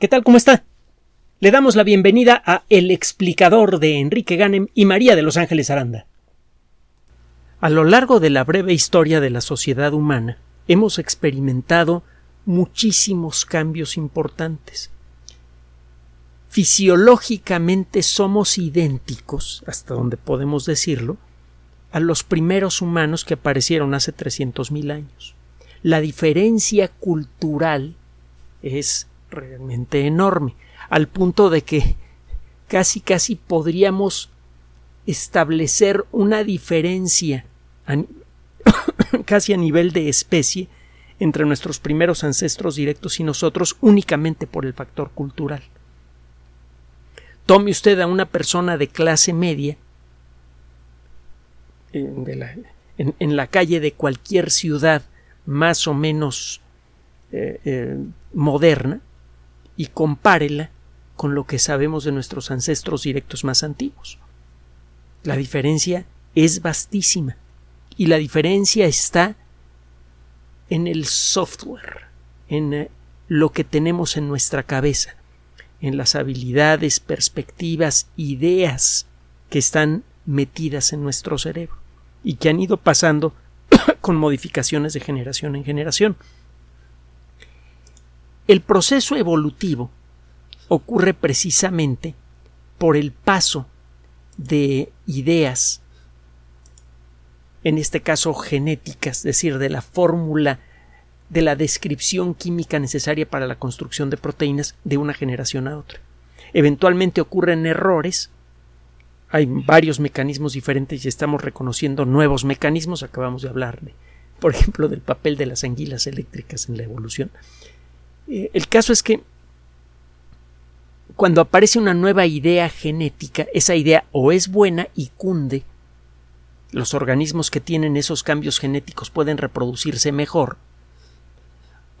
¿Qué tal? ¿Cómo está? Le damos la bienvenida a El explicador de Enrique Ganem y María de Los Ángeles Aranda. A lo largo de la breve historia de la sociedad humana, hemos experimentado muchísimos cambios importantes. Fisiológicamente somos idénticos, hasta donde podemos decirlo, a los primeros humanos que aparecieron hace 300.000 años. La diferencia cultural es realmente enorme, al punto de que casi casi podríamos establecer una diferencia casi a nivel de especie entre nuestros primeros ancestros directos y nosotros únicamente por el factor cultural. Tome usted a una persona de clase media en, la, calle de cualquier ciudad más o menos eh, eh, moderna y compárela con lo que sabemos de nuestros ancestros directos más antiguos. La diferencia es vastísima y la diferencia está en el software, en eh, lo que tenemos en nuestra cabeza, en las habilidades, perspectivas, ideas que están metidas en nuestro cerebro y que han ido pasando con modificaciones de generación en generación. El proceso evolutivo ocurre precisamente por el paso de ideas, en este caso genéticas, es decir, de la fórmula de la descripción química necesaria para la construcción de proteínas de una generación a otra. Eventualmente ocurren errores, hay varios mecanismos diferentes y estamos reconociendo nuevos mecanismos, acabamos de hablar de, por ejemplo, del papel de las anguilas eléctricas en la evolución. Eh, el caso es que cuando aparece una nueva idea genética, esa idea o es buena y cunde, los organismos que tienen esos cambios genéticos pueden reproducirse mejor,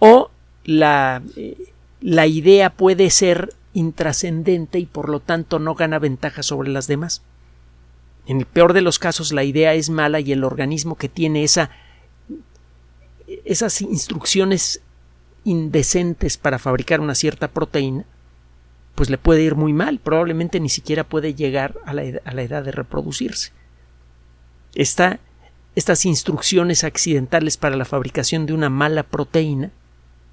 o la, eh, la idea puede ser intrascendente y por lo tanto no gana ventaja sobre las demás. En el peor de los casos la idea es mala y el organismo que tiene esa, esas instrucciones indecentes para fabricar una cierta proteína, pues le puede ir muy mal, probablemente ni siquiera puede llegar a la, edad, de reproducirse. estas instrucciones accidentales para la fabricación de una mala proteína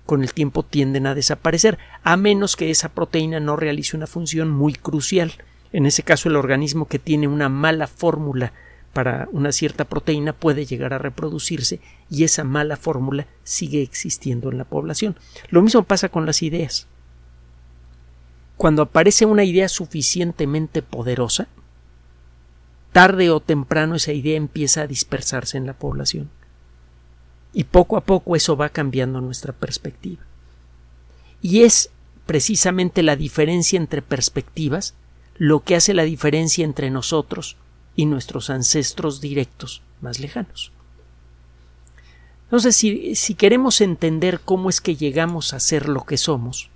con el tiempo tienden a desaparecer, a menos que esa proteína no realice una función muy crucial. En ese caso, el organismo que tiene una mala fórmula para una cierta proteína puede llegar a reproducirse y esa mala fórmula sigue existiendo en la población. Lo mismo pasa con las ideas. Cuando aparece una idea suficientemente poderosa, tarde o temprano esa idea empieza a dispersarse en la población. Y poco a poco eso va cambiando nuestra perspectiva. Y es precisamente la diferencia entre perspectivas lo que hace la diferencia entre nosotros y nuestros ancestros directos más lejanos. Entonces, si, si, queremos entender cómo es que llegamos a ser lo que somos,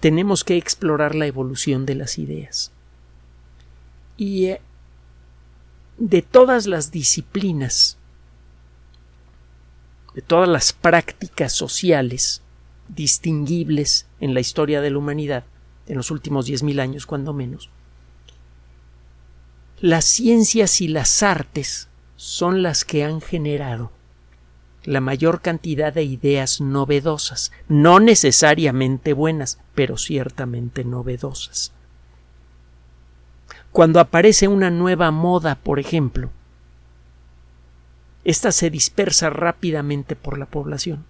tenemos que explorar la evolución de las ideas. Y eh, de todas las disciplinas, de todas las prácticas sociales distinguibles en la historia de la humanidad, en los últimos diez mil años cuando menos, las ciencias y las artes son las que han generado la mayor cantidad de ideas novedosas, no necesariamente buenas, pero ciertamente novedosas. Cuando aparece una nueva moda, por ejemplo, ésta se dispersa rápidamente por la población.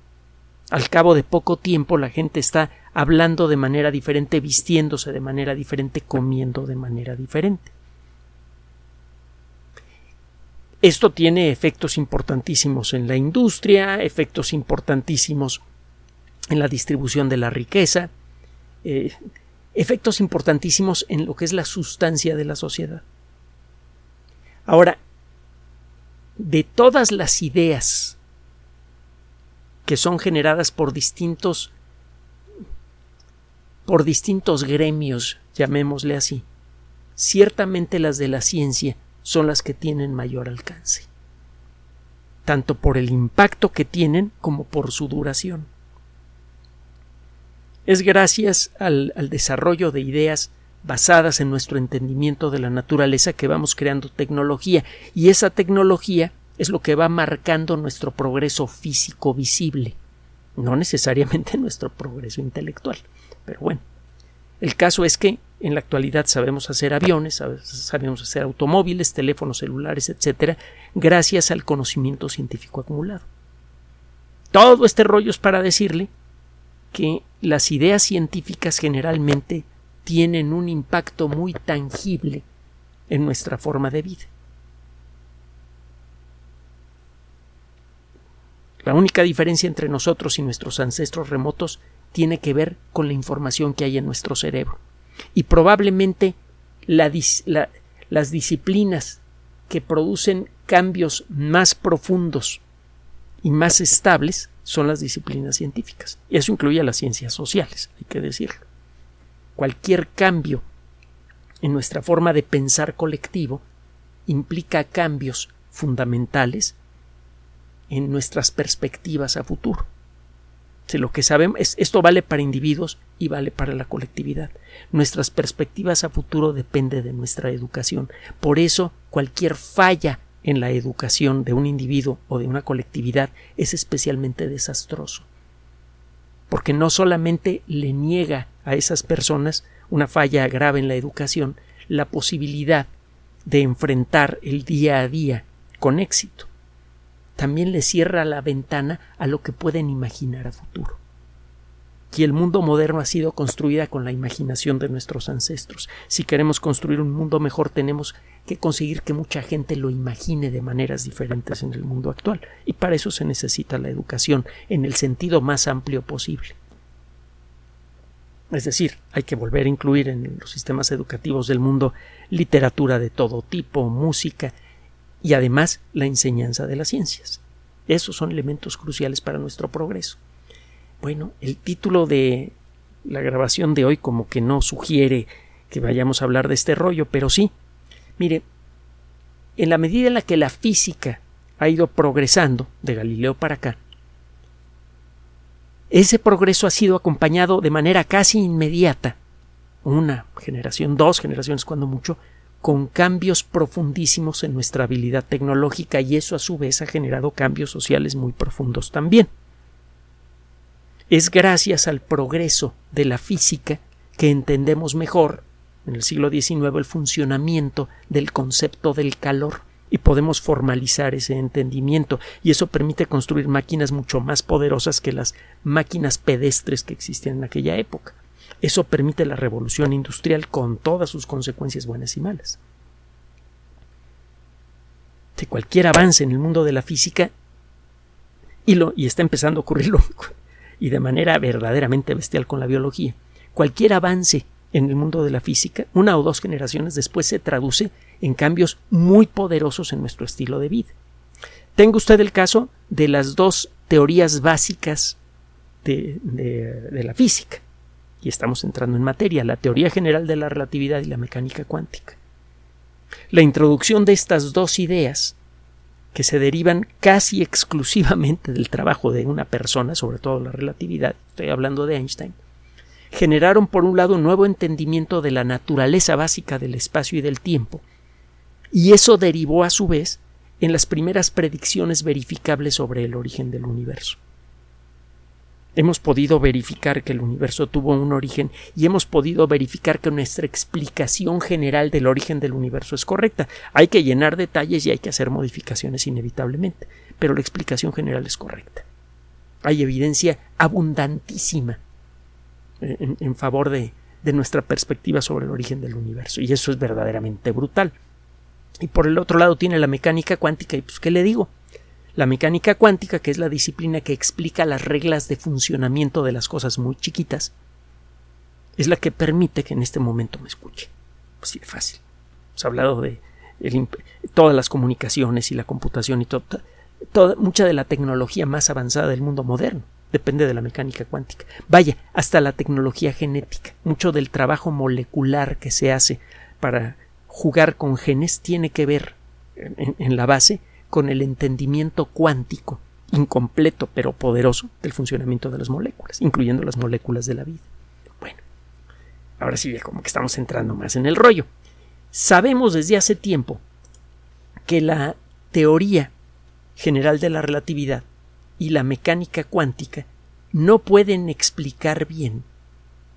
Al cabo de poco tiempo la gente está hablando de manera diferente, vistiéndose de manera diferente, comiendo de manera diferente. Esto tiene efectos importantísimos en la industria, efectos importantísimos en la distribución de la riqueza, eh, efectos importantísimos en lo que es la sustancia de la sociedad. Ahora, de todas las ideas que son generadas por distintos por distintos gremios, llamémosle así, ciertamente las de la ciencia son las que tienen mayor alcance, tanto por el impacto que tienen como por su duración. es gracias al, al desarrollo de ideas basadas en nuestro entendimiento de la naturaleza que vamos creando tecnología y esa tecnología es lo que va marcando nuestro progreso físico visible, no necesariamente nuestro progreso intelectual. Pero bueno, el caso es que en la actualidad sabemos hacer aviones, sabemos hacer automóviles, teléfonos celulares, etcétera, gracias al conocimiento científico acumulado. Todo este rollo es para decirle que las ideas científicas generalmente tienen un impacto muy tangible en nuestra forma de vida. La única diferencia entre nosotros y nuestros ancestros remotos tiene que ver con la información que hay en nuestro cerebro. Y probablemente las disciplinas que producen cambios más profundos y más estables son las disciplinas científicas. Y eso incluye las ciencias sociales, hay que decirlo. Cualquier cambio en nuestra forma de pensar colectivo implica cambios fundamentales en nuestras perspectivas a futuro. Lo que sabemos esto vale para individuos y vale para la colectividad. Nuestras perspectivas a futuro dependen de nuestra educación. Por eso cualquier falla en la educación de un individuo o de una colectividad es especialmente desastroso. Porque no solamente le niega a esas personas una falla grave en la educación la posibilidad de enfrentar el día a día con éxito, también le cierra la ventana a lo que pueden imaginar a futuro. Y el mundo moderno ha sido construida con la imaginación de nuestros ancestros. Si queremos construir un mundo mejor tenemos que conseguir que mucha gente lo imagine de maneras diferentes en el mundo actual. Y para eso se necesita la educación en el sentido más amplio posible. Es decir, hay que volver a incluir en los sistemas educativos del mundo literatura de todo tipo, música, y además la enseñanza de las ciencias. Esos son elementos cruciales para nuestro progreso. Bueno, el título de la grabación de hoy como que no sugiere que vayamos a hablar de este rollo, pero sí. Mire, en la medida en la que la física ha ido progresando de Galileo para acá, ese progreso ha sido acompañado de manera casi inmediata, una generación, dos generaciones cuando mucho, con cambios profundísimos en nuestra habilidad tecnológica y eso a su vez ha generado cambios sociales muy profundos también. Es gracias al progreso de la física que entendemos mejor en el siglo XIX el funcionamiento del concepto del calor y podemos formalizar ese entendimiento y eso permite construir máquinas mucho más poderosas que las máquinas pedestres que existían en aquella época. Eso permite la revolución industrial con todas sus consecuencias buenas y malas. De cualquier avance en el mundo de la física, y, lo, y está empezando a ocurrirlo y de manera verdaderamente bestial con la biología, cualquier avance en el mundo de la física, una o dos generaciones después se traduce en cambios muy poderosos en nuestro estilo de vida. Tenga usted el caso de las dos teorías básicas de la física y estamos entrando en materia, la teoría general de la relatividad y la mecánica cuántica. La introducción de estas dos ideas, que se derivan casi exclusivamente del trabajo de una persona, sobre todo la relatividad, estoy hablando de Einstein, generaron por un lado un nuevo entendimiento de la naturaleza básica del espacio y del tiempo, y eso derivó a su vez en las primeras predicciones verificables sobre el origen del universo hemos podido verificar que el universo tuvo un origen y hemos podido verificar que nuestra explicación general del origen del universo es correcta. Hay que llenar detalles y hay que hacer modificaciones inevitablemente, pero la explicación general es correcta. Hay evidencia abundantísima en, favor de, de nuestra perspectiva sobre el origen del universo y eso es verdaderamente brutal. Y por el otro lado tiene la mecánica cuántica y pues qué le digo, la mecánica cuántica, que es la disciplina que explica las reglas de funcionamiento de las cosas muy chiquitas, es la que permite que en este momento me escuche. Pues sí, fácil. Hemos hablado de todas las comunicaciones y la computación y todo, toda, mucha de la tecnología más avanzada del mundo moderno depende de la mecánica cuántica. Vaya, hasta la tecnología genética, mucho del trabajo molecular que se hace para jugar con genes tiene que ver en la base con el entendimiento cuántico, incompleto pero poderoso, del funcionamiento de las moléculas, incluyendo las moléculas de la vida. ahora sí, como que estamos entrando más en el rollo. Sabemos desde hace tiempo que la teoría general de la relatividad y la mecánica cuántica no pueden explicar bien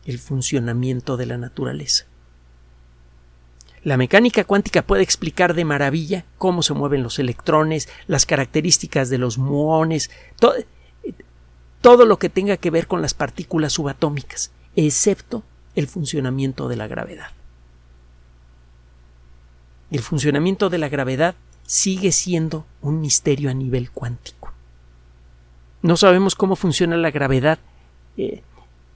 el funcionamiento de la naturaleza. La mecánica cuántica puede explicar de maravilla cómo se mueven los electrones, las características de los muones, todo lo que tenga que ver con las partículas subatómicas, excepto el funcionamiento de la gravedad. El funcionamiento de la gravedad sigue siendo un misterio a nivel cuántico. No sabemos cómo funciona la gravedad eh,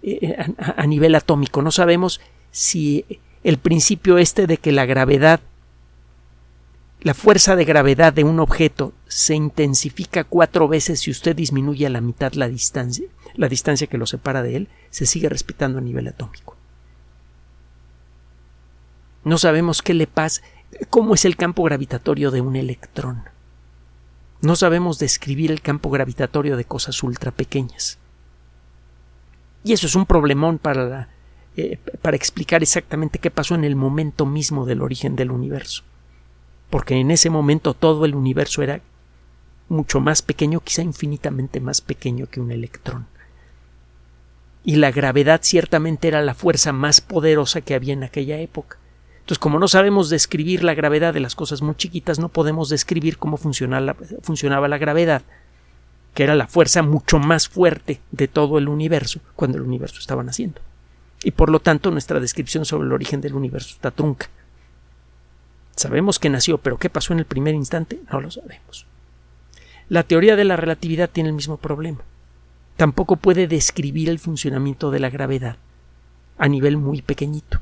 eh, a, a nivel atómico, no sabemos si el principio este de que la gravedad, la fuerza de gravedad de un objeto se intensifica cuatro veces si usted disminuye a la mitad la distancia, la distancia que lo separa de él, se sigue respetando a nivel atómico. No sabemos qué le pasa, cómo es el campo gravitatorio de un electrón. No sabemos describir el campo gravitatorio de cosas ultra pequeñas. Y eso es un problemón para la eh, para explicar exactamente qué pasó en el momento mismo del origen del universo. Porque en ese momento todo el universo era mucho más pequeño, quizá infinitamente más pequeño que un electrón. Y la gravedad ciertamente era la fuerza más poderosa que había en aquella época. Entonces, como no sabemos describir la gravedad de las cosas muy chiquitas, no podemos describir cómo funcionaba la gravedad, que era la fuerza mucho más fuerte de todo el universo cuando el universo estaba naciendo y por lo tanto nuestra descripción sobre el origen del universo está trunca. Sabemos que nació, pero ¿qué pasó en el primer instante? No lo sabemos. La teoría de la relatividad tiene el mismo problema. Tampoco puede describir el funcionamiento de la gravedad a nivel muy pequeñito.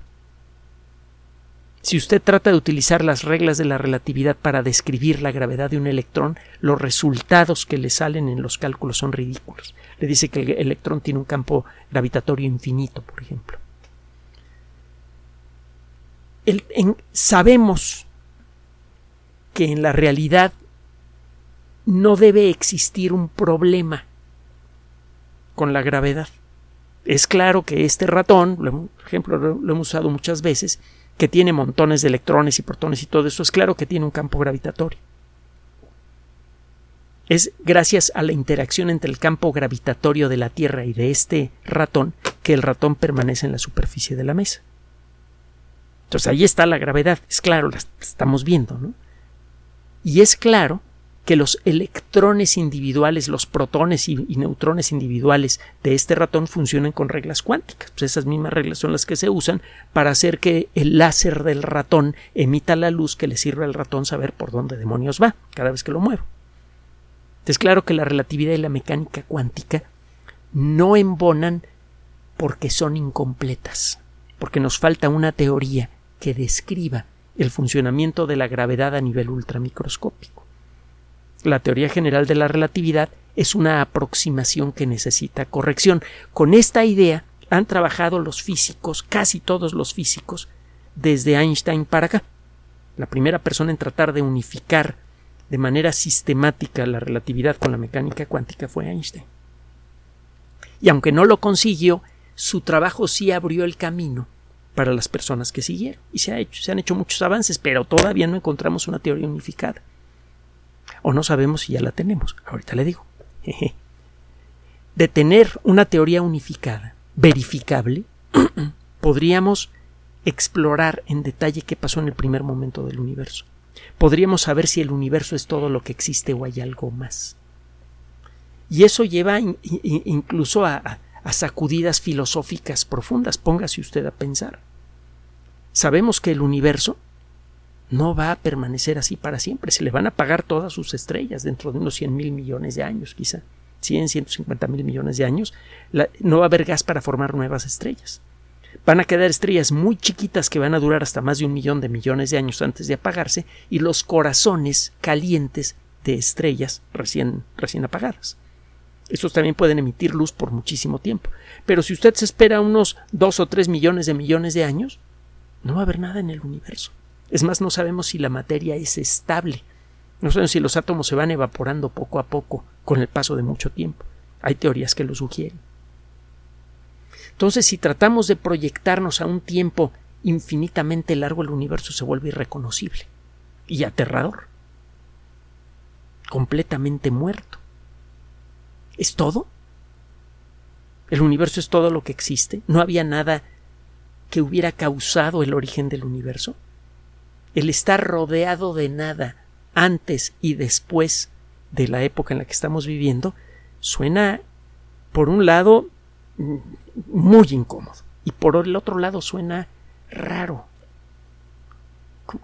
Si usted trata de utilizar las reglas de la relatividad para describir la gravedad de un electrón, los resultados que le salen en los cálculos son ridículos. Le dice que el electrón tiene un campo gravitatorio infinito, por ejemplo. sabemos que en la realidad no debe existir un problema con la gravedad. Es claro que este ratón, por ejemplo, lo hemos usado muchas veces, que tiene montones de electrones y protones y todo eso, es claro que tiene un campo gravitatorio. Es gracias a la interacción entre el campo gravitatorio de la Tierra y de este ratón que el ratón permanece en la superficie de la mesa. Entonces ahí está la gravedad, es claro, la estamos viendo, ¿no? Y es claro que los electrones individuales, los protones y, neutrones individuales de este ratón funcionan con reglas cuánticas. Pues esas mismas reglas son las que se usan para hacer que el láser del ratón emita la luz que le sirve al ratón saber por dónde demonios va cada vez que lo muevo. Es claro que la relatividad y la mecánica cuántica no embonan porque son incompletas, porque nos falta una teoría que describa el funcionamiento de la gravedad a nivel ultramicroscópico. La teoría general de la relatividad es una aproximación que necesita corrección. Con esta idea han trabajado los físicos, casi todos los físicos, desde Einstein para acá. La primera persona en tratar de unificar de manera sistemática la relatividad con la mecánica cuántica fue Einstein. Y aunque no lo consiguió, su trabajo sí abrió el camino para las personas que siguieron. Y se, ha hecho, se han hecho muchos avances, pero todavía no encontramos una teoría unificada o no sabemos si ya la tenemos. Ahorita le digo. De tener una teoría unificada, verificable, podríamos explorar en detalle qué pasó en el primer momento del universo. Podríamos saber si el universo es todo lo que existe o hay algo más. Y eso lleva incluso a, a sacudidas filosóficas profundas. Póngase usted a pensar. Sabemos que el universo no va a permanecer así para siempre. Se le van a pagar todas sus estrellas dentro de unos 100 mil millones de años, quizá. 100, 150 mil millones de años. no va a haber gas para formar nuevas estrellas. Van a quedar estrellas muy chiquitas que van a durar hasta más de un millón de millones de años antes de apagarse y los corazones calientes de estrellas recién, recién apagadas. Estos también pueden emitir luz por muchísimo tiempo. Pero si usted se espera unos dos o tres millones de millones de años, no va a haber nada en el universo. Es más, no sabemos si la materia es estable. No sabemos si los átomos se van evaporando poco a poco con el paso de mucho tiempo. Hay teorías que lo sugieren. Entonces, si tratamos de proyectarnos a un tiempo infinitamente largo, el universo se vuelve irreconocible y aterrador. Completamente muerto. ¿Es todo? ¿El universo es todo lo que existe? ¿No había nada que hubiera causado el origen del universo? El estar rodeado de nada antes y después de la época en la que estamos viviendo suena, por un lado, muy incómodo y por el otro lado suena raro.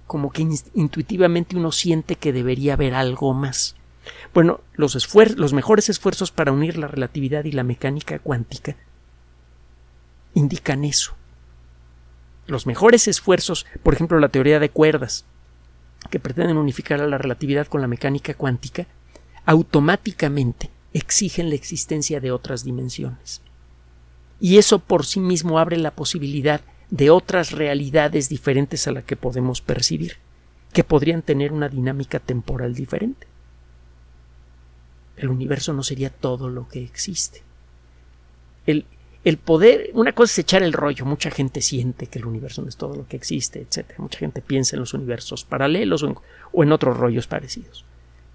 Como que intuitivamente uno siente que debería haber algo más. Bueno, los, los mejores esfuerzos para unir la relatividad y la mecánica cuántica indican eso. Los mejores esfuerzos, por ejemplo, la teoría de cuerdas, que pretenden unificar a la relatividad con la mecánica cuántica, automáticamente exigen la existencia de otras dimensiones. Y eso por sí mismo abre la posibilidad de otras realidades diferentes a la que podemos percibir, que podrían tener una dinámica temporal diferente. El universo no sería todo lo que existe. El, el poder, una cosa es echar el rollo, mucha gente siente que el universo no es todo lo que existe, etc. Mucha gente piensa en los universos paralelos o en, otros rollos parecidos.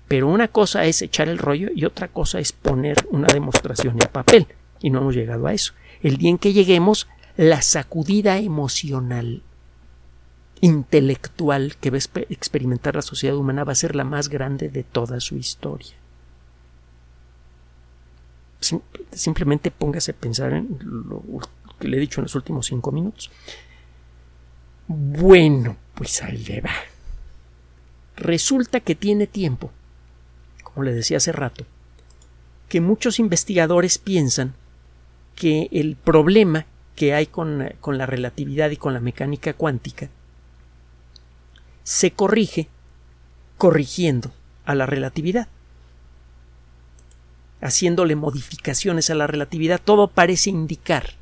Pero una cosa es echar el rollo y otra cosa es poner una demostración en papel. Y no hemos llegado a eso. El día en que lleguemos, la sacudida emocional, intelectual que va a experimentar la sociedad humana va a ser la más grande de toda su historia simplemente póngase a pensar en lo que le he dicho en los últimos cinco minutos. Bueno, pues ahí le va. Resulta que tiene tiempo, como le decía hace rato, que muchos investigadores piensan que el problema que hay con, con la relatividad y con la mecánica cuántica se corrige corrigiendo a la relatividad haciéndole modificaciones a la relatividad, todo parece indicar,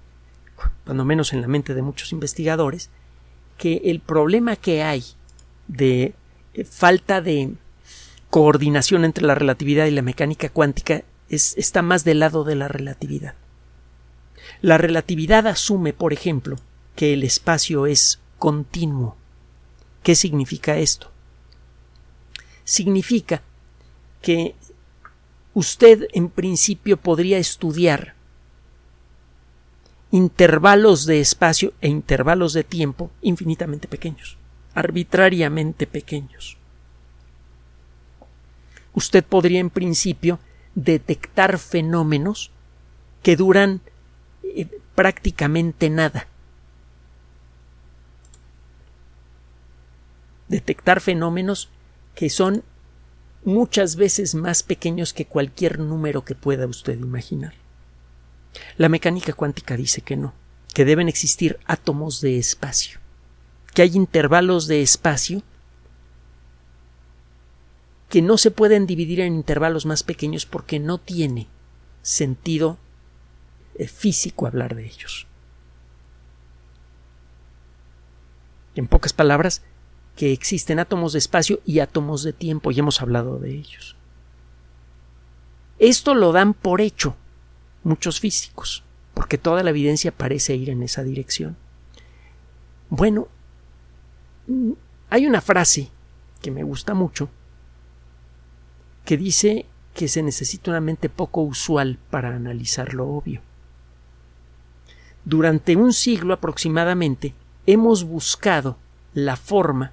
cuando menos en la mente de muchos investigadores, que el problema que hay de eh, falta de coordinación entre la relatividad y la mecánica cuántica es, está más del lado de la relatividad. La relatividad asume, por ejemplo, que el espacio es continuo. ¿Qué significa esto? Significa que usted en principio podría estudiar intervalos de espacio e intervalos de tiempo infinitamente pequeños, arbitrariamente pequeños. Usted podría en principio detectar fenómenos que duran eh, prácticamente nada. Detectar fenómenos que son muchas veces más pequeños que cualquier número que pueda usted imaginar. La mecánica cuántica dice que no, que deben existir átomos de espacio, que hay intervalos de espacio que no se pueden dividir en intervalos más pequeños porque no tiene sentido físico hablar de ellos. En pocas palabras, que existen átomos de espacio y átomos de tiempo, y hemos hablado de ellos. Esto lo dan por hecho muchos físicos, porque toda la evidencia parece ir en esa dirección. Bueno, hay una frase que me gusta mucho que dice que se necesita una mente poco usual para analizar lo obvio. Durante un siglo aproximadamente hemos buscado la forma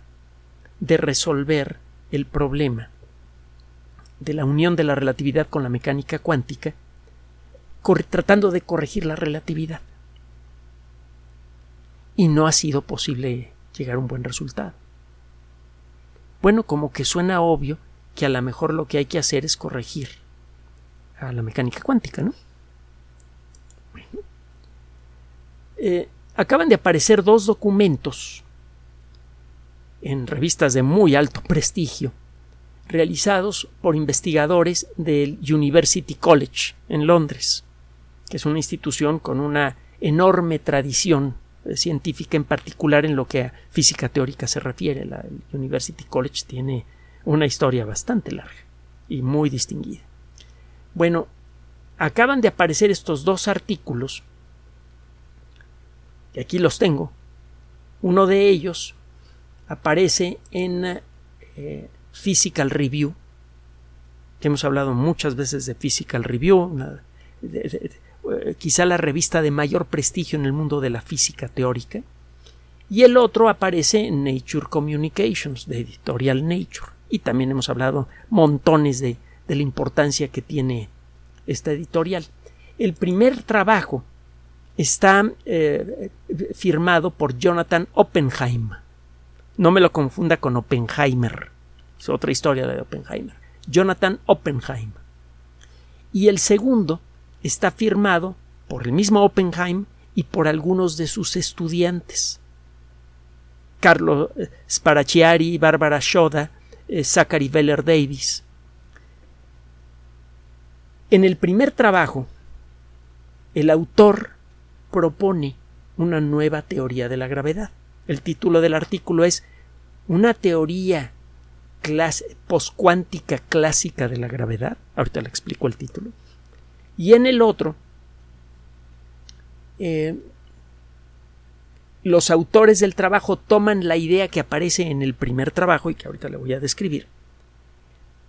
de resolver el problema de la unión de la relatividad con la mecánica cuántica, tratando de corregir la relatividad. Y no ha sido posible llegar a un buen resultado. Bueno, como que suena obvio que a lo mejor lo que hay que hacer es corregir a la mecánica cuántica, ¿no? Eh, acaban de aparecer dos documentos en revistas de muy alto prestigio, realizados por investigadores del University College en Londres, que es una institución con una enorme tradición científica, en particular en lo que a física teórica se refiere. La University College tiene una historia bastante larga y muy distinguida. Bueno, acaban de aparecer estos dos artículos y aquí los tengo, uno de ellos aparece en eh, Physical Review, que hemos hablado muchas veces de Physical Review, eh, quizá la revista de mayor prestigio en el mundo de la física teórica, y el otro aparece en Nature Communications, de editorial Nature, y también hemos hablado montones de, de la importancia que tiene esta editorial. El primer trabajo está eh, firmado por Jonathan Oppenheim. No me lo confunda con Oppenheimer. Es otra historia de Oppenheimer. Jonathan Oppenheim. Y el segundo está firmado por el mismo Oppenheim y por algunos de sus estudiantes. Carlo eh, Sparaciari, Barbara Shoda, eh, Zachary Veller Davis. En el primer trabajo, el autor propone una nueva teoría de la gravedad. El título del artículo es Una teoría poscuántica clásica de la gravedad. Ahorita le explico el título. Y en el otro, eh, los autores del trabajo toman la idea que aparece en el primer trabajo y que ahorita le voy a describir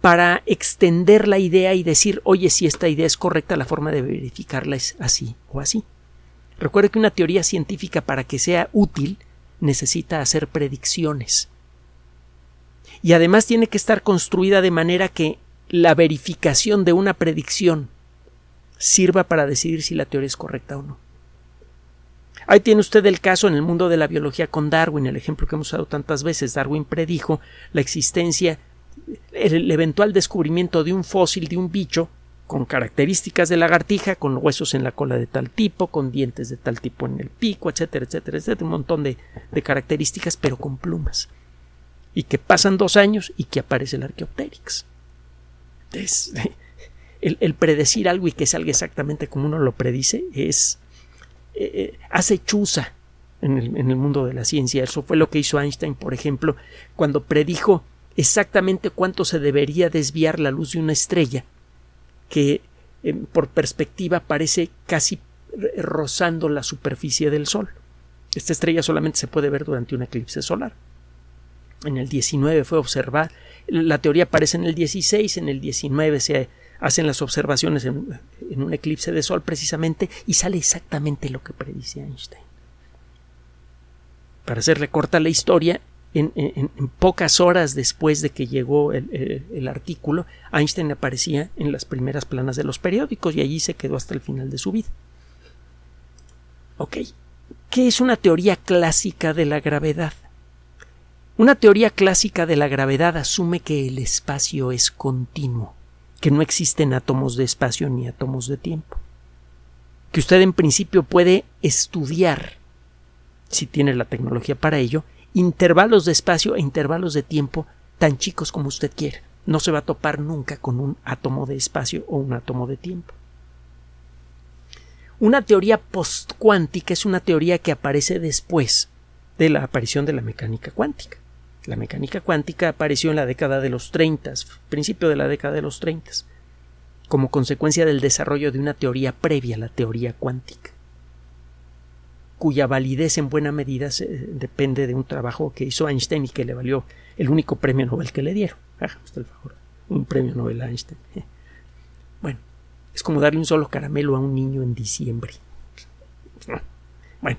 para extender la idea y decir, oye, si esta idea es correcta, la forma de verificarla es así o así. Recuerde que una teoría científica para que sea útil necesita hacer predicciones. Y además tiene que estar construida de manera que la verificación de una predicción sirva para decidir si la teoría es correcta o no. Ahí tiene usted el caso en el mundo de la biología con Darwin, el ejemplo que hemos usado tantas veces. Darwin predijo la existencia, el eventual descubrimiento de un fósil de un bicho con características de lagartija, con huesos en la cola de tal tipo, con dientes de tal tipo en el pico, etcétera, etcétera, etcétera, un montón de, características, pero con plumas. Y que pasan dos años y que aparece el Archaeopteryx. el, predecir algo y que salga exactamente como uno lo predice es. Eh, eh, hace chuza el, en el mundo de la ciencia. Eso fue lo que hizo Einstein, por ejemplo, cuando predijo exactamente cuánto se debería desviar la luz de una estrella que eh, por perspectiva parece casi rozando la superficie del Sol. Esta estrella solamente se puede ver durante un eclipse solar. En el 19 fue observada, la teoría aparece en el 16, en el 19 se hacen las observaciones en, en un eclipse de Sol precisamente y sale exactamente lo que predice Einstein. Para hacerle corta la historia, en, pocas horas después de que llegó el, artículo, Einstein aparecía en las primeras planas de los periódicos y allí se quedó hasta el final de su vida. Ok. ¿Qué es una teoría clásica de la gravedad? Una teoría clásica de la gravedad asume que el espacio es continuo, que no existen átomos de espacio ni átomos de tiempo, que usted en principio puede estudiar, si tiene la tecnología para ello, intervalos de espacio e intervalos de tiempo tan chicos como usted quiera. No se va a topar nunca con un átomo de espacio o un átomo de tiempo. Una teoría postcuántica es una teoría que aparece después de la aparición de la mecánica cuántica. La mecánica cuántica apareció en la década de los 30, principio de la década de los 30, como consecuencia del desarrollo de una teoría previa a la teoría cuántica cuya validez en buena medida depende de un trabajo que hizo Einstein y que le valió el único premio Nobel que le dieron. un premio Nobel a Einstein. Bueno, es como darle un solo caramelo a un niño en diciembre. Bueno,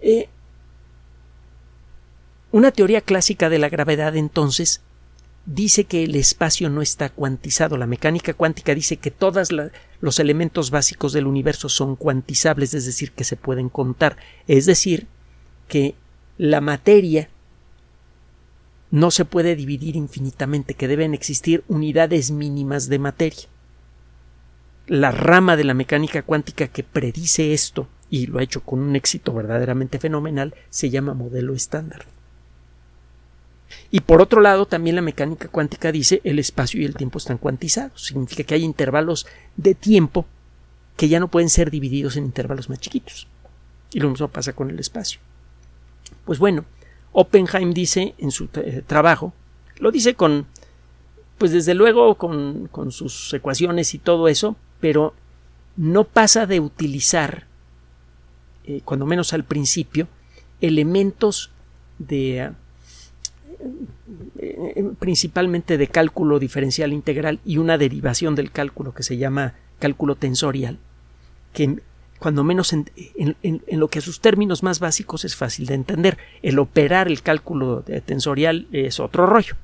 eh, una teoría clásica de la gravedad entonces dice que el espacio no está cuantizado. La mecánica cuántica dice que todos los elementos básicos del universo son cuantizables, es decir, que se pueden contar. Es decir, que la materia no se puede dividir infinitamente, que deben existir unidades mínimas de materia. La rama de la mecánica cuántica que predice esto, y lo ha hecho con un éxito verdaderamente fenomenal, se llama modelo estándar. Y por otro lado, también la mecánica cuántica dice el espacio y el tiempo están cuantizados. Significa que hay intervalos de tiempo que ya no pueden ser divididos en intervalos más chiquitos. Y lo mismo pasa con el espacio. Pues bueno, Oppenheim dice en su eh, trabajo, lo dice con, pues desde luego con, con sus ecuaciones y todo eso, pero no pasa de utilizar eh, cuando menos al principio, elementos de principalmente de cálculo diferencial integral y una derivación del cálculo que se llama cálculo tensorial, que cuando menos en, lo que a sus términos más básicos es fácil de entender. El operar el cálculo tensorial es otro rollo.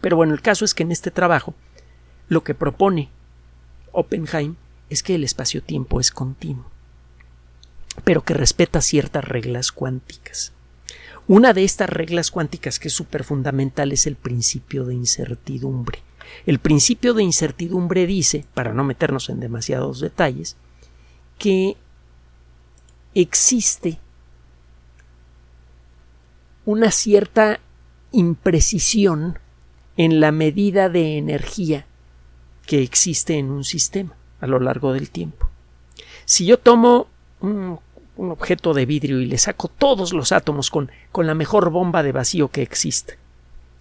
Pero bueno, el caso es que en este trabajo lo que propone Oppenheim es que el espacio-tiempo es continuo, pero que respeta ciertas reglas cuánticas. Una de estas reglas cuánticas que es súper fundamental es el principio de incertidumbre. El principio de incertidumbre dice, para no meternos en demasiados detalles, que existe una cierta imprecisión en la medida de energía que existe en un sistema a lo largo del tiempo. Si yo tomo un un objeto de vidrio y le saco todos los átomos con, con la mejor bomba de vacío que existe.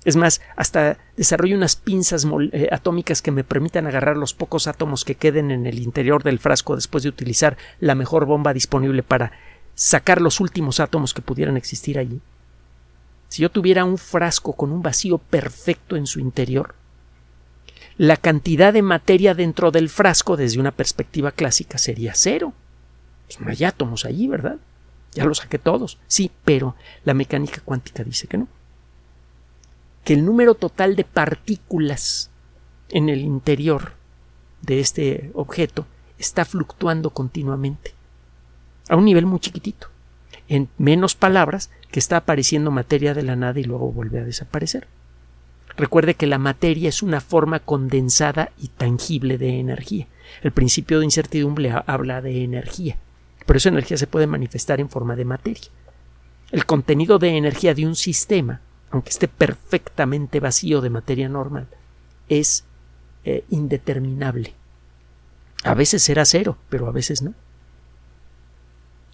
Es más, hasta desarrollo unas pinzas eh, atómicas que me permitan agarrar los pocos átomos que queden en el interior del frasco después de utilizar la mejor bomba disponible para sacar los últimos átomos que pudieran existir allí. Si yo tuviera un frasco con un vacío perfecto en su interior, la cantidad de materia dentro del frasco desde una perspectiva clásica sería cero. Pues no hay átomos allí, ¿verdad? Ya los saqué todos. Sí, pero la mecánica cuántica dice que no. Que el número total de partículas en el interior de este objeto está fluctuando continuamente. A un nivel muy chiquitito. En menos palabras, que está apareciendo materia de la nada y luego vuelve a desaparecer. Recuerde que la materia es una forma condensada y tangible de energía. El principio de incertidumbre habla de energía. Pero esa energía se puede manifestar en forma de materia. El contenido de energía de un sistema, aunque esté perfectamente vacío de materia normal, es eh, indeterminable. A veces será cero, pero a veces no.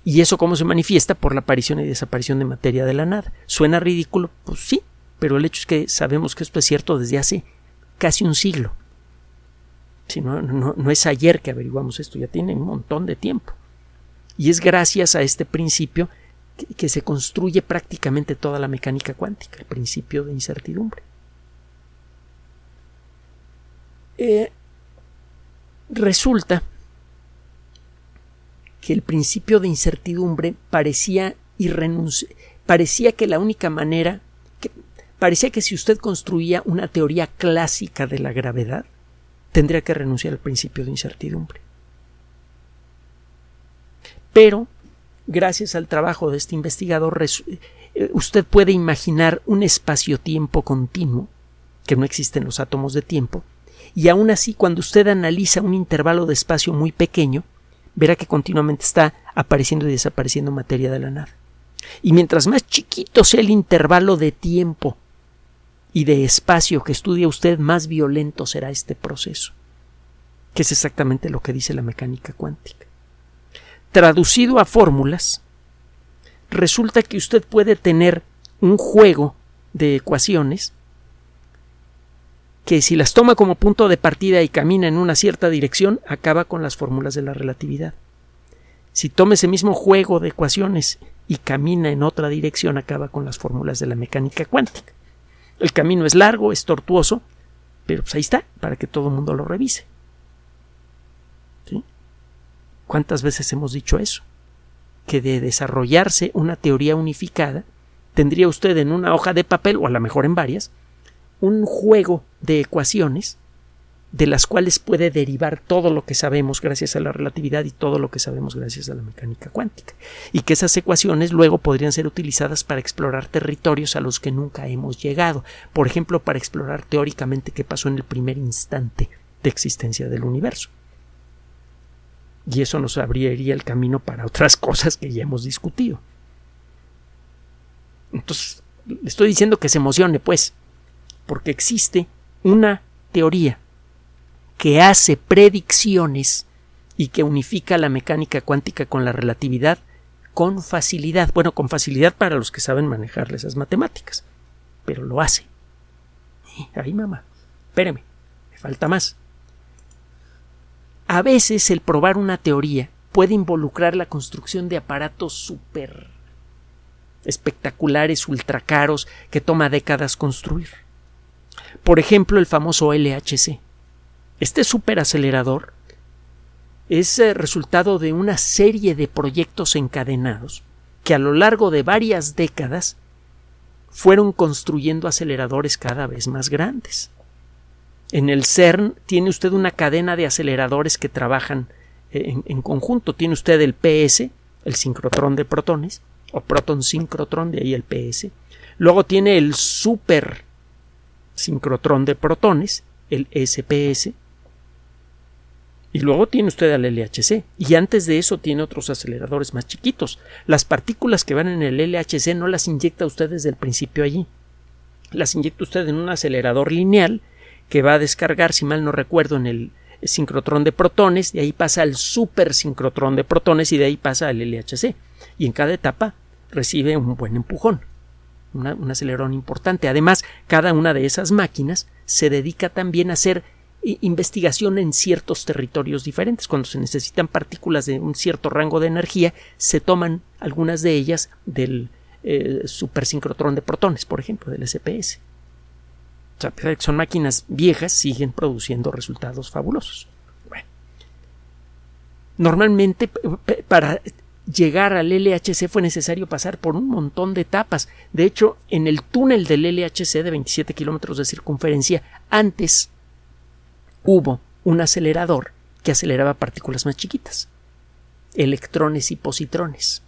¿Y eso cómo se manifiesta? Por la aparición y desaparición de materia de la nada. ¿Suena ridículo? Pues sí, pero el hecho es que sabemos que esto es cierto desde hace casi un siglo. Si no, no es ayer que averiguamos esto, ya tiene un montón de tiempo. Y es gracias a este principio que, se construye prácticamente toda la mecánica cuántica, el principio de incertidumbre. Eh, resulta que el principio de incertidumbre parecía parecía que la única manera que, parecía que si usted construía una teoría clásica de la gravedad tendría que renunciar al principio de incertidumbre. Pero, gracias al trabajo de este investigador, eh, usted puede imaginar un espacio-tiempo continuo, que no existe en los átomos de tiempo, y aún así, cuando usted analiza un intervalo de espacio muy pequeño, verá que continuamente está apareciendo y desapareciendo materia de la nada. Y mientras más chiquito sea el intervalo de tiempo y de espacio que estudia usted, más violento será este proceso, que es exactamente lo que dice la mecánica cuántica traducido a fórmulas, resulta que usted puede tener un juego de ecuaciones que si las toma como punto de partida y camina en una cierta dirección, acaba con las fórmulas de la relatividad. Si toma ese mismo juego de ecuaciones y camina en otra dirección, acaba con las fórmulas de la mecánica cuántica. El camino es largo, es tortuoso, pero pues ahí está, para que todo el mundo lo revise. ¿Cuántas veces hemos dicho eso? Que de desarrollarse una teoría unificada, tendría usted en una hoja de papel, o a lo mejor en varias, un juego de ecuaciones de las cuales puede derivar todo lo que sabemos gracias a la relatividad y todo lo que sabemos gracias a la mecánica cuántica. Y que esas ecuaciones luego podrían ser utilizadas para explorar territorios a los que nunca hemos llegado. Por ejemplo, para explorar teóricamente qué pasó en el primer instante de existencia del universo y eso nos abriría el camino para otras cosas que ya hemos discutido. Entonces, le estoy diciendo que se emocione, pues, porque existe una teoría que hace predicciones y que unifica la mecánica cuántica con la relatividad con facilidad. Bueno, con facilidad para los que saben manejar esas matemáticas, pero lo hace. Ahí, mamá, espéreme, me falta más. A veces el probar una teoría puede involucrar la construcción de aparatos súper espectaculares, ultra caros, que toma décadas construir. Por ejemplo, el famoso LHC. Este superacelerador es eh, resultado de una serie de proyectos encadenados que a lo largo de varias décadas fueron construyendo aceleradores cada vez más grandes. En el CERN tiene usted una cadena de aceleradores que trabajan eh, en, conjunto. Tiene usted el PS, el sincrotrón de protones, o proton sincrotrón, de ahí el PS. Luego tiene el super sincrotrón de protones, el SPS. Y luego tiene usted al LHC. Y antes de eso tiene otros aceleradores más chiquitos. Las partículas que van en el LHC no las inyecta usted desde el principio allí. Las inyecta usted en un acelerador lineal que va a descargar, si mal no recuerdo, en el sincrotrón de protones, de ahí pasa al super sincrotrón de protones y de ahí pasa al LHC. Y en cada etapa recibe un buen empujón, un acelerón importante. Además, cada una de esas máquinas se dedica también a hacer investigación en ciertos territorios diferentes. Cuando se necesitan partículas de un cierto rango de energía, se toman algunas de ellas del eh, supersincrotrón de protones, por ejemplo, del SPS son máquinas viejas, siguen produciendo resultados fabulosos. Normalmente para llegar al LHC fue necesario pasar por un montón de etapas. De hecho, en el túnel del LHC de 27 kilómetros de circunferencia, antes hubo un acelerador que aceleraba partículas más chiquitas, electrones y positrones.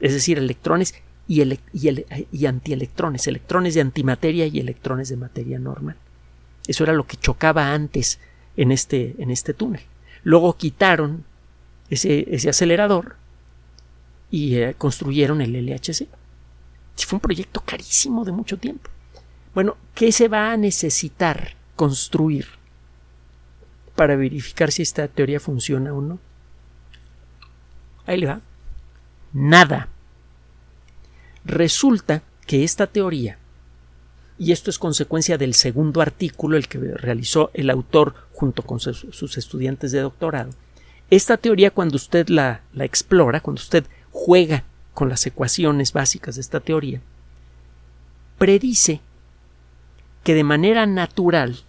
Es decir, electrones y, antielectrones, electrones de antimateria y electrones de materia normal. Eso era lo que chocaba antes en este, en este túnel. Luego quitaron ese, ese acelerador y eh, construyeron el LHC. Fue un proyecto carísimo de mucho tiempo. Bueno, ¿qué se va a necesitar construir para verificar si esta teoría funciona o no? Ahí le va. Nada. Resulta que esta teoría, y esto es consecuencia del segundo artículo, el que realizó el autor junto con sus estudiantes de doctorado, esta teoría cuando usted la, explora, cuando usted juega con las ecuaciones básicas de esta teoría, predice que de manera natural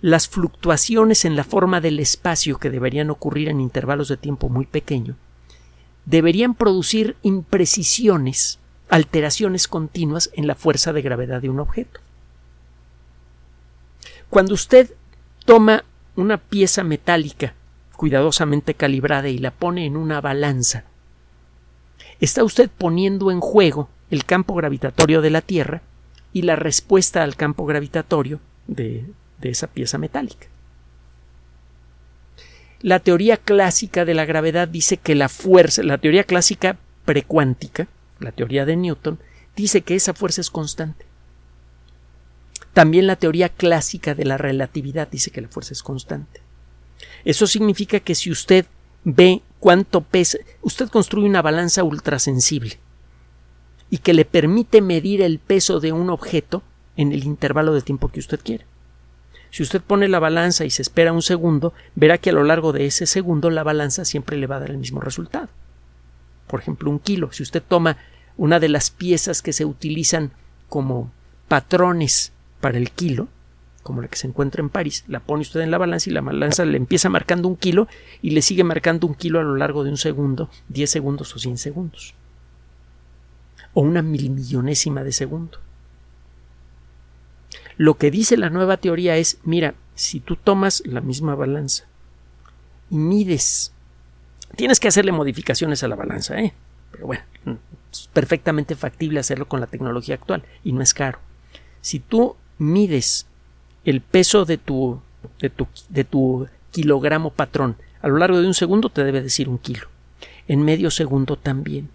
las fluctuaciones en la forma del espacio que deberían ocurrir en intervalos de tiempo muy pequeño deberían producir imprecisiones alteraciones continuas en la fuerza de gravedad de un objeto. Cuando usted toma una pieza metálica cuidadosamente calibrada y la pone en una balanza, está usted poniendo en juego el campo gravitatorio de la Tierra y la respuesta al campo gravitatorio de, de esa pieza metálica. La teoría clásica de la gravedad dice que la fuerza, la teoría clásica precuántica, la teoría de Newton, dice que esa fuerza es constante. También la teoría clásica de la relatividad dice que la fuerza es constante. Eso significa que si usted ve cuánto pesa, usted construye una balanza ultrasensible y que le permite medir el peso de un objeto en el intervalo de tiempo que usted quiere. Si usted pone la balanza y se espera un segundo, verá que a lo largo de ese segundo la balanza siempre le va a dar el mismo resultado por ejemplo, un kilo. Si usted toma una de las piezas que se utilizan como patrones para el kilo, como la que se encuentra en París, la pone usted en la balanza y la balanza le empieza marcando un kilo y le sigue marcando un kilo a lo largo de un segundo, 10 segundos o 100 segundos. O una milmillonésima de segundo. Lo que dice la nueva teoría es, mira, si tú tomas la misma balanza y mides Tienes que hacerle modificaciones a la balanza, ¿eh? Pero bueno, es perfectamente factible hacerlo con la tecnología actual y no es caro. Si tú mides el peso de tu, de tu, de tu kilogramo patrón a lo largo de un segundo, te debe decir un kilo. En medio segundo también.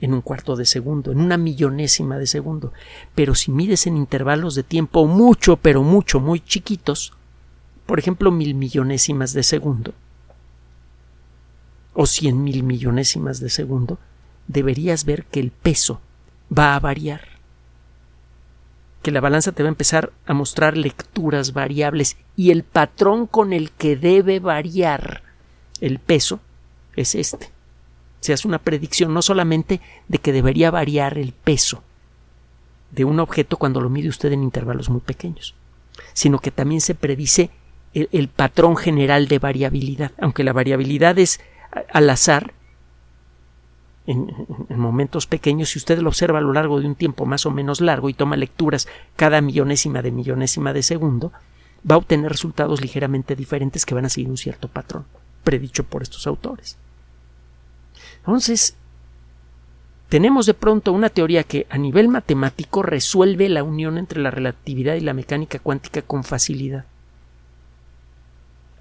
En un cuarto de segundo, en una millonésima de segundo. Pero si mides en intervalos de tiempo mucho, pero mucho, muy chiquitos, por ejemplo, mil millonésimas de segundo, o cien mil millonésimas de segundo, deberías ver que el peso va a variar. Que la balanza te va a empezar a mostrar lecturas variables y el patrón con el que debe variar el peso es este. Se hace una predicción no solamente de que debería variar el peso de un objeto cuando lo mide usted en intervalos muy pequeños, sino que también se predice el, patrón general de variabilidad, aunque la variabilidad es al azar, en, momentos pequeños, si usted lo observa a lo largo de un tiempo más o menos largo y toma lecturas cada millonésima de millonésima de segundo, va a obtener resultados ligeramente diferentes que van a seguir un cierto patrón, predicho por estos autores. Entonces, tenemos de pronto una teoría que a nivel matemático resuelve la unión entre la relatividad y la mecánica cuántica con facilidad,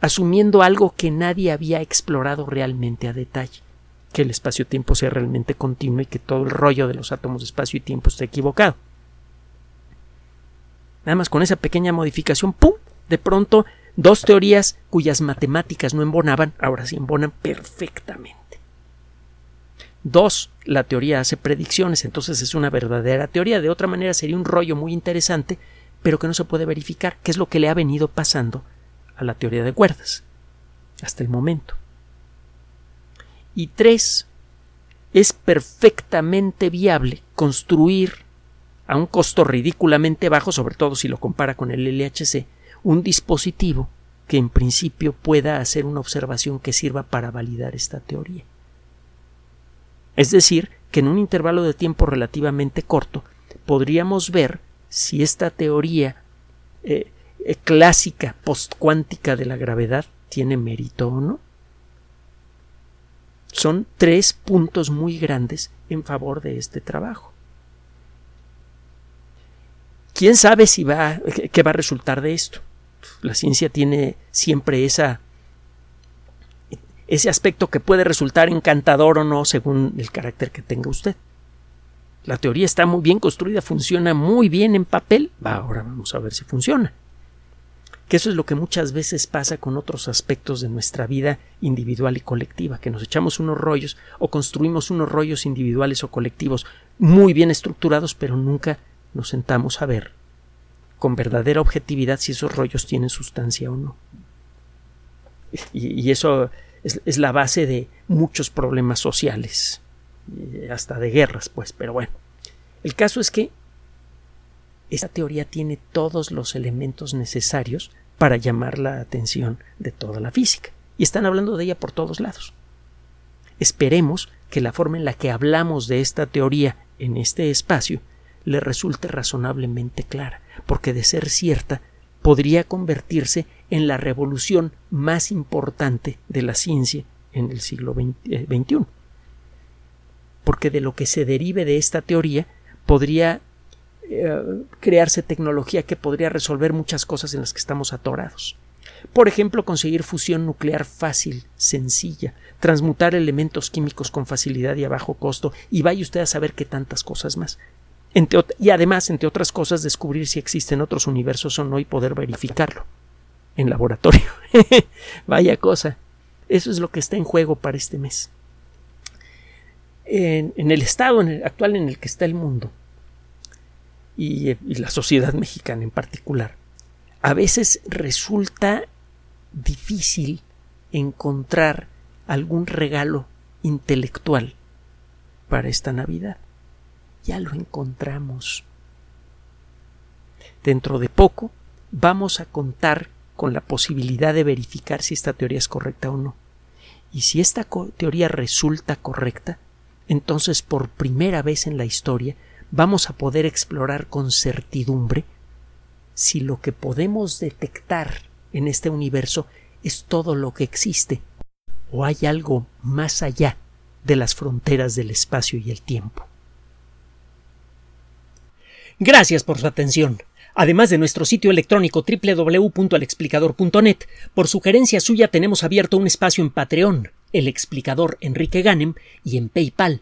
asumiendo algo que nadie había explorado realmente a detalle, que el espacio-tiempo sea realmente continuo y que todo el rollo de los átomos de espacio y tiempo esté equivocado. Nada más con esa pequeña modificación, ¡pum! De pronto, dos teorías cuyas matemáticas no embonaban, ahora sí embonan perfectamente. Dos, la teoría hace predicciones, entonces es una verdadera teoría. De otra manera sería un rollo muy interesante, pero que no se puede verificar, que es lo que le ha venido pasando a la teoría de cuerdas hasta el momento. Y tres, es perfectamente viable construir a un costo ridículamente bajo, sobre todo si lo compara con el LHC, un dispositivo que en principio pueda hacer una observación que sirva para validar esta teoría. Es decir, que en un intervalo de tiempo relativamente corto podríamos ver si esta teoría eh, clásica postcuántica de la gravedad tiene mérito o no. Son tres puntos muy grandes en favor de este trabajo. ¿Quién sabe si va, qué va a resultar de esto? La ciencia tiene siempre esa ese aspecto que puede resultar encantador o no según el carácter que tenga usted. La teoría está muy bien construida, funciona muy bien en papel. Va, ahora vamos a ver si funciona. Que eso es lo que muchas veces pasa con otros aspectos de nuestra vida individual y colectiva, que nos echamos unos rollos o construimos unos rollos individuales o colectivos muy bien estructurados, pero nunca nos sentamos a ver con verdadera objetividad si esos rollos tienen sustancia o no. Y, eso es, la base de muchos problemas sociales, eh, hasta de guerras, pues, pero bueno. El caso es que esta teoría tiene todos los elementos necesarios para llamar la atención de toda la física, y están hablando de ella por todos lados. Esperemos que la forma en la que hablamos de esta teoría en este espacio le resulte razonablemente clara, porque de ser cierta podría convertirse en la revolución más importante de la ciencia en el siglo XXI. Eh, Porque de lo que se derive de esta teoría podría eh, crearse tecnología que podría resolver muchas cosas en las que estamos atorados. Por ejemplo, conseguir fusión nuclear fácil, sencilla, transmutar elementos químicos con facilidad y a bajo costo, y vaya usted a saber qué tantas cosas más y además, entre otras cosas, descubrir si existen otros universos o no y poder verificarlo en laboratorio. Vaya cosa. Eso es lo que está en juego para este mes. En, el estado actual en el que está el mundo y, la sociedad mexicana en particular, a veces resulta difícil encontrar algún regalo intelectual para esta Navidad ya lo encontramos. Dentro de poco vamos a contar con la posibilidad de verificar si esta teoría es correcta o no. Y si esta teoría resulta correcta, entonces por primera vez en la historia vamos a poder explorar con certidumbre si lo que podemos detectar en este universo es todo lo que existe o hay algo más allá de las fronteras del espacio y el tiempo. Gracias por su atención. Además de nuestro sitio electrónico www.alexplicador.net, por sugerencia suya tenemos abierto un espacio en Patreon, el explicador Enrique Ganem, y en PayPal,